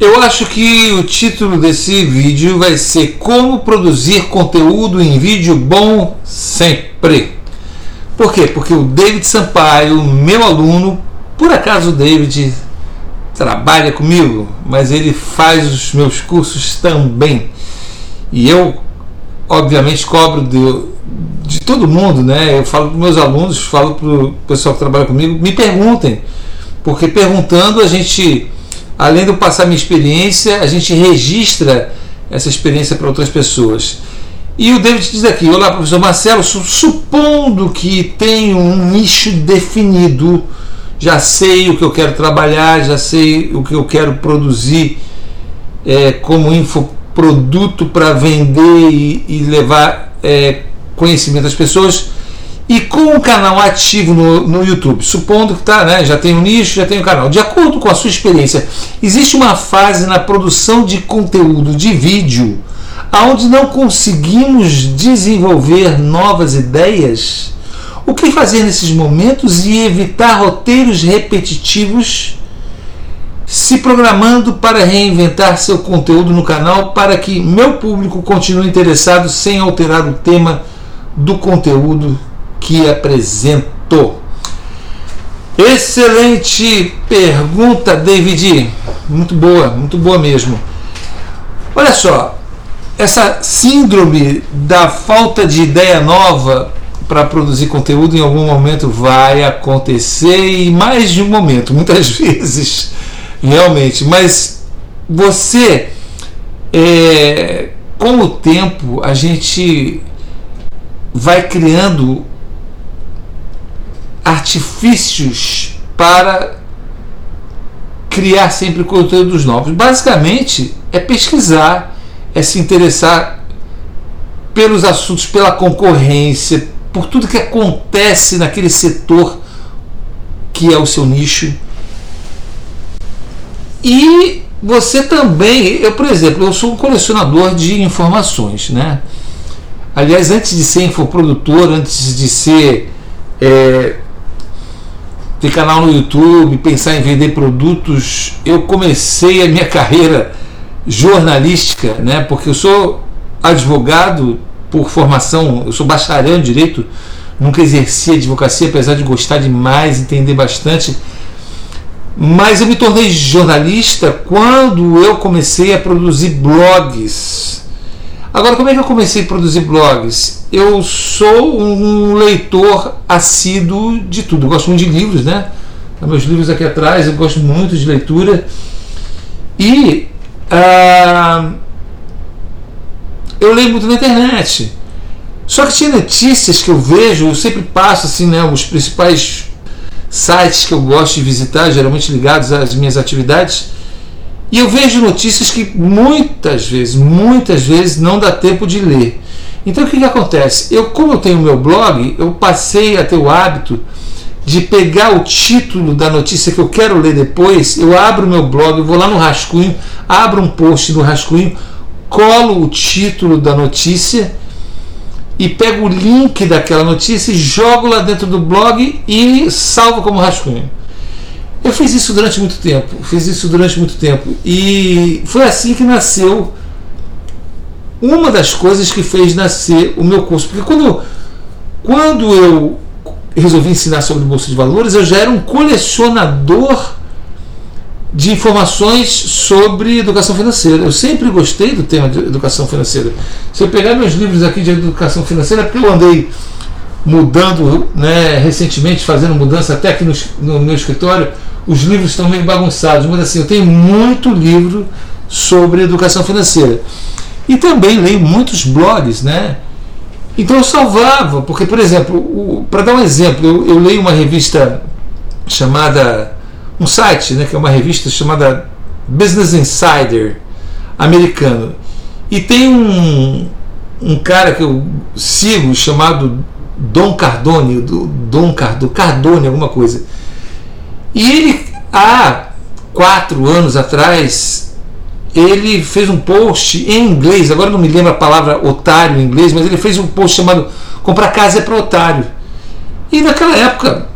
Eu acho que o título desse vídeo vai ser Como produzir conteúdo em vídeo bom sempre. Por quê? Porque o David Sampaio, meu aluno, por acaso o David trabalha comigo, mas ele faz os meus cursos também. E eu, obviamente, cobro de, todo mundo, né? Eu falo para meus alunos, falo para o pessoal que trabalha comigo, me perguntem, porque perguntando a gente, além de eu passar minha experiência, a gente registra essa experiência para outras pessoas. E o David diz aqui: Olá, professor Marcelo, supondo que tenho um nicho definido já sei o que eu quero trabalhar, já sei o que eu quero produzir é, como infoproduto para vender e, e levar é, conhecimento às pessoas. E com o canal ativo no, no YouTube, supondo que tá, né, já tem um nicho, já tem o um canal. De acordo com a sua experiência, existe uma fase na produção de conteúdo de vídeo onde não conseguimos desenvolver novas ideias? O que fazer nesses momentos e evitar roteiros repetitivos, se programando para reinventar seu conteúdo no canal para que meu público continue interessado sem alterar o tema do conteúdo que apresento? Excelente pergunta, David. Muito boa, muito boa mesmo. Olha só, essa síndrome da falta de ideia nova para produzir conteúdo em algum momento vai acontecer e mais de um momento, muitas vezes, realmente. Mas você, é, com o tempo, a gente vai criando artifícios para criar sempre conteúdos novos. Basicamente, é pesquisar, é se interessar pelos assuntos, pela concorrência, por tudo que acontece naquele setor que é o seu nicho. E você também, eu por exemplo, eu sou um colecionador de informações, né? Aliás, antes de ser infoprodutor, antes de ser é, ter canal no YouTube, pensar em vender produtos, eu comecei a minha carreira jornalística, né? Porque eu sou advogado por formação, eu sou bacharel em direito, nunca exerci advocacia, apesar de gostar demais, entender bastante. Mas eu me tornei jornalista quando eu comecei a produzir blogs. Agora, como é que eu comecei a produzir blogs? Eu sou um leitor assíduo de tudo. Eu gosto muito de livros, né? Meus livros aqui atrás, eu gosto muito de leitura. E. Ah, eu leio muito na internet. Só que tinha notícias que eu vejo, eu sempre passo assim, né, os principais sites que eu gosto de visitar, geralmente ligados às minhas atividades, e eu vejo notícias que muitas vezes, muitas vezes não dá tempo de ler. Então o que, que acontece? Eu, como eu tenho meu blog, eu passei a ter o hábito de pegar o título da notícia que eu quero ler depois, eu abro meu blog, vou lá no rascunho, abro um post no rascunho, colo o título da notícia e pego o link daquela notícia e jogo lá dentro do blog e salvo como rascunho. Eu fiz isso durante muito tempo, fiz isso durante muito tempo e foi assim que nasceu uma das coisas que fez nascer o meu curso, porque quando quando eu resolvi ensinar sobre bolsa de valores, eu já era um colecionador de informações sobre educação financeira. Eu sempre gostei do tema de educação financeira. Se eu pegar meus livros aqui de educação financeira, é porque eu andei mudando né, recentemente, fazendo mudança até aqui no, no meu escritório, os livros estão meio bagunçados, mas assim, eu tenho muito livro sobre educação financeira. E também leio muitos blogs, né? Então eu salvava, porque, por exemplo, para dar um exemplo, eu, eu leio uma revista chamada um site, né, que é uma revista chamada Business Insider americano. E tem um, um cara que eu sigo chamado Dom Cardone, do Dom Cardo, Cardone, alguma coisa. E ele, há quatro anos atrás, ele fez um post em inglês, agora não me lembro a palavra otário em inglês, mas ele fez um post chamado Comprar Casa é para Otário. E naquela época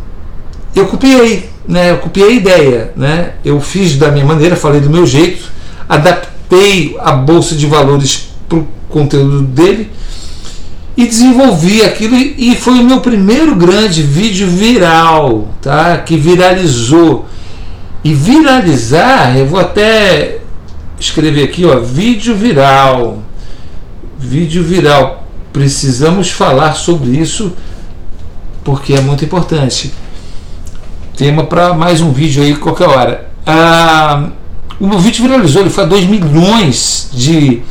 eu copiei né, eu copiei a ideia, né? Eu fiz da minha maneira, falei do meu jeito. adaptei a bolsa de valores para o conteúdo dele e desenvolvi aquilo e foi o meu primeiro grande vídeo viral, tá? Que viralizou. E viralizar, eu vou até escrever aqui, ó, vídeo viral. Vídeo viral. Precisamos falar sobre isso porque é muito importante. Tema para mais um vídeo aí qualquer hora. Ah, o meu vídeo viralizou, ele foi a 2 milhões de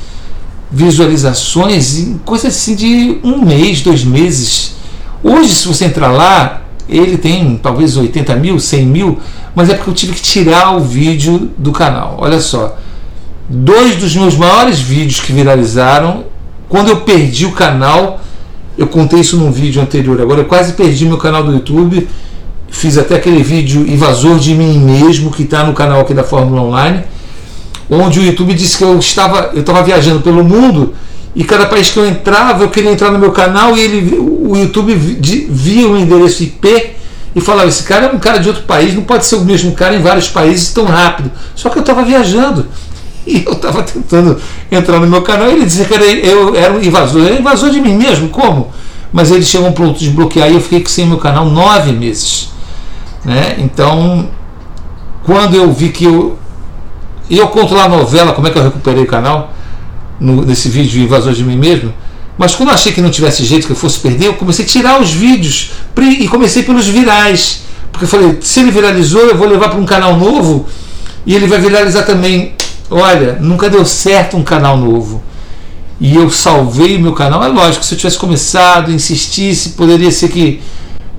visualizações em coisa assim de um mês, dois meses. Hoje, se você entrar lá, ele tem talvez 80 mil, 100 mil, mas é porque eu tive que tirar o vídeo do canal. Olha só, dois dos meus maiores vídeos que viralizaram, quando eu perdi o canal, eu contei isso num vídeo anterior. Agora eu quase perdi meu canal do YouTube. Fiz até aquele vídeo invasor de mim mesmo que está no canal aqui da Fórmula Online onde o YouTube disse que eu estava, eu estava viajando pelo mundo e cada país que eu entrava, eu queria entrar no meu canal e ele, o YouTube via o endereço IP e falava: esse cara é um cara de outro país, não pode ser o mesmo cara em vários países tão rápido. Só que eu estava viajando e eu estava tentando entrar no meu canal e ele dizia que era, eu era um invasor. Era invasor de mim mesmo, como? Mas eles chegam pronto de desbloquear e eu fiquei sem meu canal nove meses. Né? Então, quando eu vi que eu, e eu conto lá a novela, como é que eu recuperei o canal, no, nesse vídeo de invasor de mim mesmo. Mas quando eu achei que não tivesse jeito que eu fosse perder, eu comecei a tirar os vídeos e comecei pelos virais. Porque eu falei, se ele viralizou, eu vou levar para um canal novo e ele vai viralizar também. Olha, nunca deu certo um canal novo. E eu salvei o meu canal. É lógico, se eu tivesse começado, insistisse, poderia ser que.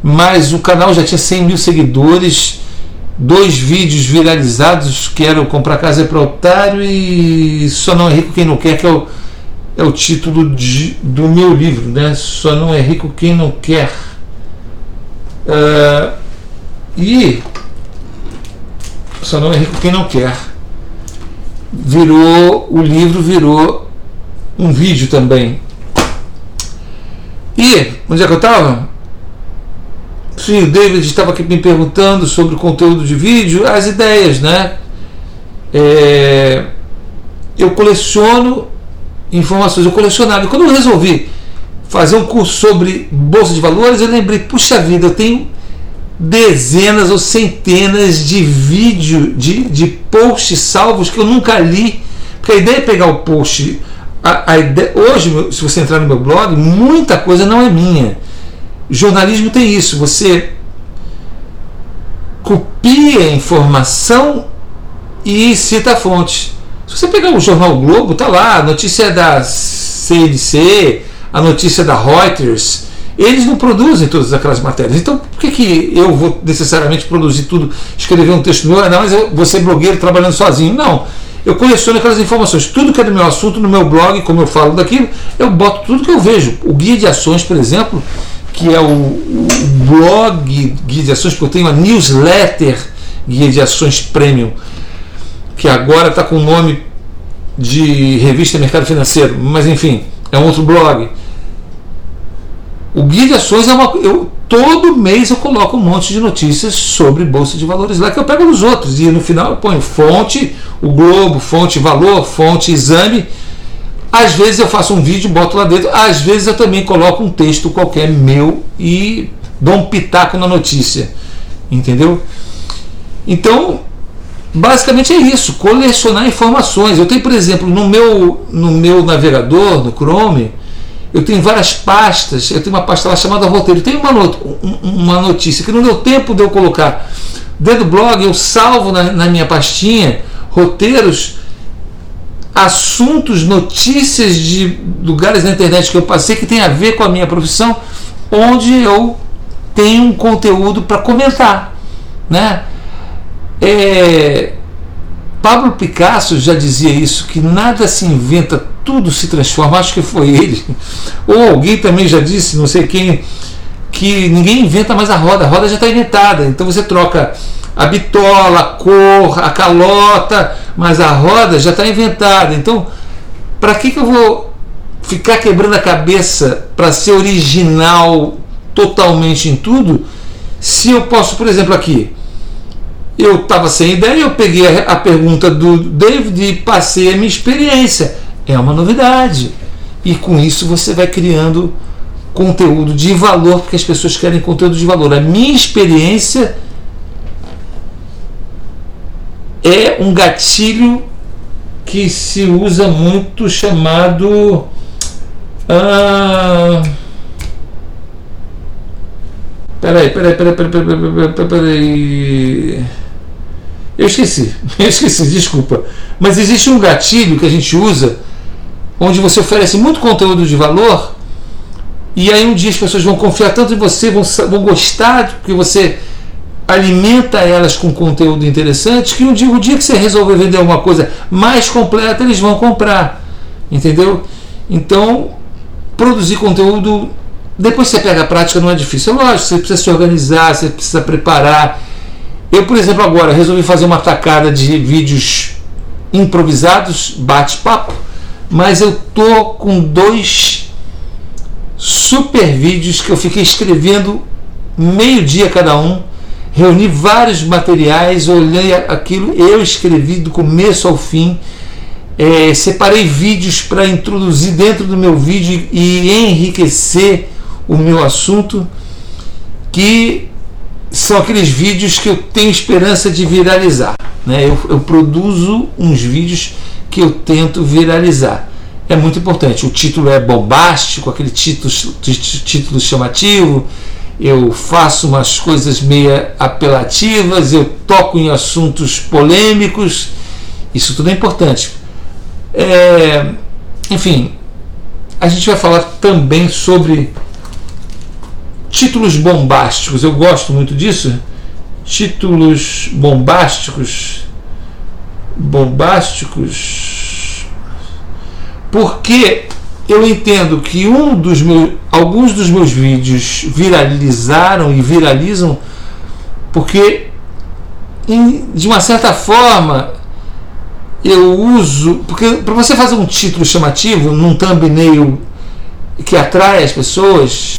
Mas o canal já tinha 100 mil seguidores dois vídeos viralizados que eram Comprar Casa é para Otário e Só Não é Rico Quem Não Quer, que é o, é o título de, do meu livro, né? Só Não é Rico Quem Não Quer. Uh, e Só Não é Rico Quem Não Quer. Virou, o livro virou um vídeo também. E, onde é que eu estava? Sim, o David estava aqui me perguntando sobre o conteúdo de vídeo, as ideias, né? É, eu coleciono informações, eu colecionava. E quando eu resolvi fazer um curso sobre bolsa de valores, eu lembrei, puxa vida, eu tenho dezenas ou centenas de vídeos, de, de posts salvos que eu nunca li. Porque a ideia é pegar o post. A, a ideia, hoje, se você entrar no meu blog, muita coisa não é minha jornalismo tem isso, você copia a informação e cita a fonte. Se você pegar o jornal Globo, tá lá, a notícia é da CNC, a notícia é da Reuters, eles não produzem todas aquelas matérias. Então, por que, que eu vou necessariamente produzir tudo, escrever um texto meu? Não, mas eu vou ser blogueiro trabalhando sozinho. Não. Eu coleciono aquelas informações. Tudo que é do meu assunto, no meu blog, como eu falo daquilo, eu boto tudo que eu vejo. O guia de ações, por exemplo, que é o, o blog Guia de Ações, porque eu tenho a newsletter Guia de Ações Premium, que agora está com o nome de Revista Mercado Financeiro, mas enfim, é um outro blog. O Guia de Ações é uma. Eu, todo mês eu coloco um monte de notícias sobre Bolsa de Valores lá que eu pego nos outros. E no final eu ponho fonte, o Globo, fonte valor, fonte exame às vezes eu faço um vídeo, boto lá dentro, às vezes eu também coloco um texto qualquer meu e dou um pitaco na notícia. Entendeu? Então, basicamente é isso, colecionar informações. Eu tenho, por exemplo, no meu, no meu navegador, no Chrome, eu tenho várias pastas. Eu tenho uma pasta lá chamada roteiro. Tem uma, not uma notícia que não deu tempo de eu colocar dentro do blog, eu salvo na, na minha pastinha roteiros assuntos, notícias de lugares na internet que eu passei que tem a ver com a minha profissão, onde eu tenho um conteúdo para comentar, né? É, Pablo Picasso já dizia isso, que nada se inventa, tudo se transforma. Acho que foi ele. Ou alguém também já disse, não sei quem, que ninguém inventa mais a roda, a roda já está inventada. Então você troca a bitola, a cor, a calota, mas a roda já está inventada. Então, para que, que eu vou ficar quebrando a cabeça para ser original totalmente em tudo, se eu posso, por exemplo, aqui, eu estava sem ideia, eu peguei a, a pergunta do David e passei a minha experiência. É uma novidade. E com isso você vai criando conteúdo de valor, porque as pessoas querem conteúdo de valor. A minha experiência é um gatilho que se usa muito chamado. Ah, peraí, peraí, peraí, peraí, peraí, peraí, peraí. Eu esqueci, eu esqueci, desculpa. Mas existe um gatilho que a gente usa onde você oferece muito conteúdo de valor e aí um dia as pessoas vão confiar tanto em você, vão, vão gostar, porque você alimenta elas com conteúdo interessante, que um dia, o dia que você resolver vender alguma coisa mais completa, eles vão comprar. Entendeu? Então, produzir conteúdo, depois que você pega a prática, não é difícil. É lógico, você precisa se organizar, você precisa preparar. Eu, por exemplo, agora resolvi fazer uma tacada de vídeos improvisados, bate-papo, mas eu tô com dois super vídeos que eu fiquei escrevendo meio dia cada um, reuni vários materiais, olhei aquilo, eu escrevi do começo ao fim, é, separei vídeos para introduzir dentro do meu vídeo e enriquecer o meu assunto, que são aqueles vídeos que eu tenho esperança de viralizar. Né? Eu, eu produzo uns vídeos que eu tento viralizar é muito importante. O título é bombástico, aquele título, título chamativo. Eu faço umas coisas meio apelativas, eu toco em assuntos polêmicos. Isso tudo é importante. É, enfim, a gente vai falar também sobre títulos bombásticos. Eu gosto muito disso. Títulos bombásticos. Bombásticos porque eu entendo que um dos meus, alguns dos meus vídeos viralizaram e viralizam porque em, de uma certa forma eu uso porque para você fazer um título chamativo num thumbnail que atrai as pessoas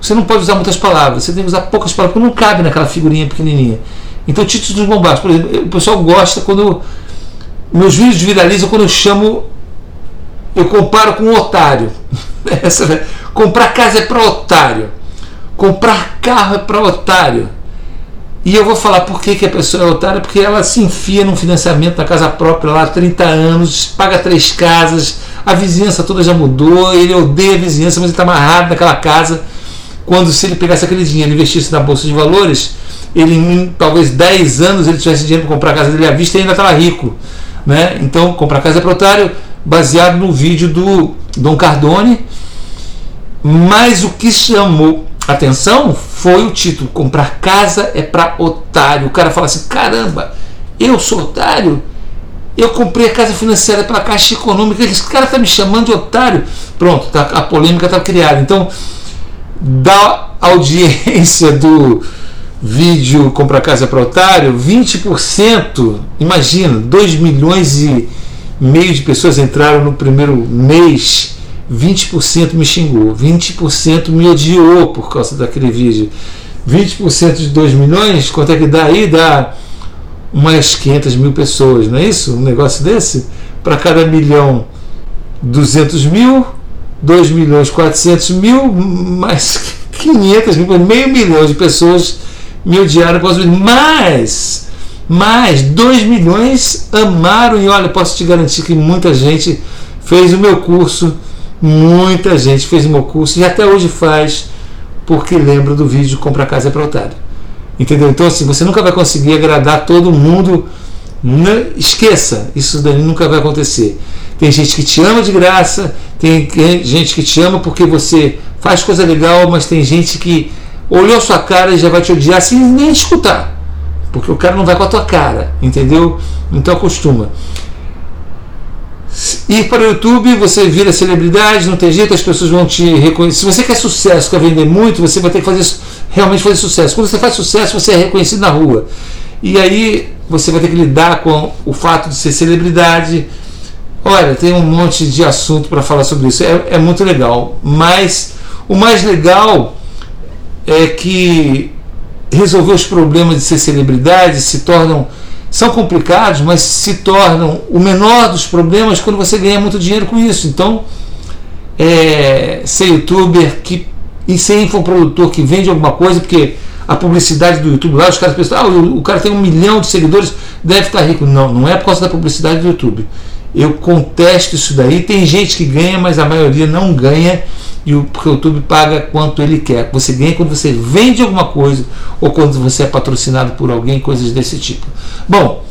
você não pode usar muitas palavras você tem que usar poucas palavras porque não cabe naquela figurinha pequenininha então títulos bombásticos por exemplo o pessoal gosta quando meus vídeos viralizam quando eu chamo eu comparo com um otário. Essa, comprar casa é para otário. Comprar carro é para otário. E eu vou falar por que, que a pessoa é otária, porque ela se enfia num financiamento da casa própria lá há 30 anos, paga três casas, a vizinhança toda já mudou, ele odeia a vizinhança, mas ele está amarrado naquela casa. Quando se ele pegasse aquele dinheiro e investisse na Bolsa de Valores, ele em talvez 10 anos ele tivesse dinheiro para comprar a casa dele à vista e ainda estava rico. Né? Então, comprar casa para otário, baseado no vídeo do Dom Cardone. Mas o que chamou atenção foi o título: Comprar casa é para otário. O cara fala assim: caramba, eu sou otário? Eu comprei a casa financiada pela Caixa Econômica. Esse cara está me chamando de otário. Pronto, tá, a polêmica está criada. Então, da audiência do vídeo Comprar Casa para Otário, 20%, imagina, 2 milhões e meio de pessoas entraram no primeiro mês, 20% me xingou, 20% me odiou por causa daquele vídeo. 20% de 2 milhões, quanto é que dá aí? Dá umas 500 mil pessoas, não é isso? Um negócio desse? Para cada milhão, 200 mil, 2 milhões 400 mil, mais 500 mil, meio milhão de pessoas odiaram por causa Mas mas 2 milhões amaram e olha, posso te garantir que muita gente fez o meu curso, muita gente fez o meu curso e até hoje faz porque lembra do vídeo Compra Casa para Otário. Entendeu? Então assim, você nunca vai conseguir agradar todo mundo. Não, esqueça, isso daí nunca vai acontecer. Tem gente que te ama de graça, tem gente que te ama porque você faz coisa legal, mas tem gente que olhou sua cara e já vai te odiar sem nem escutar porque o cara não vai com a tua cara, entendeu? Então acostuma. Ir para o YouTube, você vira celebridade, não tem jeito, as pessoas vão te reconhecer. Se você quer sucesso, quer vender muito, você vai ter que fazer realmente fazer sucesso. Quando você faz sucesso, você é reconhecido na rua. E aí você vai ter que lidar com o fato de ser celebridade. Olha, tem um monte de assunto para falar sobre isso. É, é muito legal. Mas o mais legal é que resolver os problemas de ser celebridade, se tornam são complicados, mas se tornam o menor dos problemas quando você ganha muito dinheiro com isso. Então, é, ser youtuber que, e ser infoprodutor que vende alguma coisa, porque a publicidade do YouTube lá, os caras pensam, ah, o, o cara tem um milhão de seguidores, deve estar rico. Não, não é por causa da publicidade do YouTube. Eu contesto isso daí. Tem gente que ganha, mas a maioria não ganha e o, porque o YouTube paga quanto ele quer. Você ganha quando você vende alguma coisa ou quando você é patrocinado por alguém, coisas desse tipo. Bom,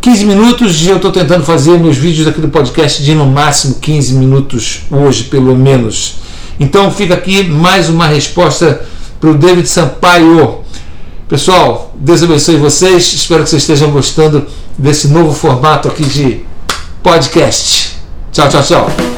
15 minutos, eu estou tentando fazer meus vídeos aqui do podcast de no máximo 15 minutos hoje, pelo menos. Então fica aqui mais uma resposta para o David Sampaio. Pessoal, Deus abençoe vocês. Espero que vocês estejam gostando desse novo formato aqui de podcast. Tchau, tchau, tchau.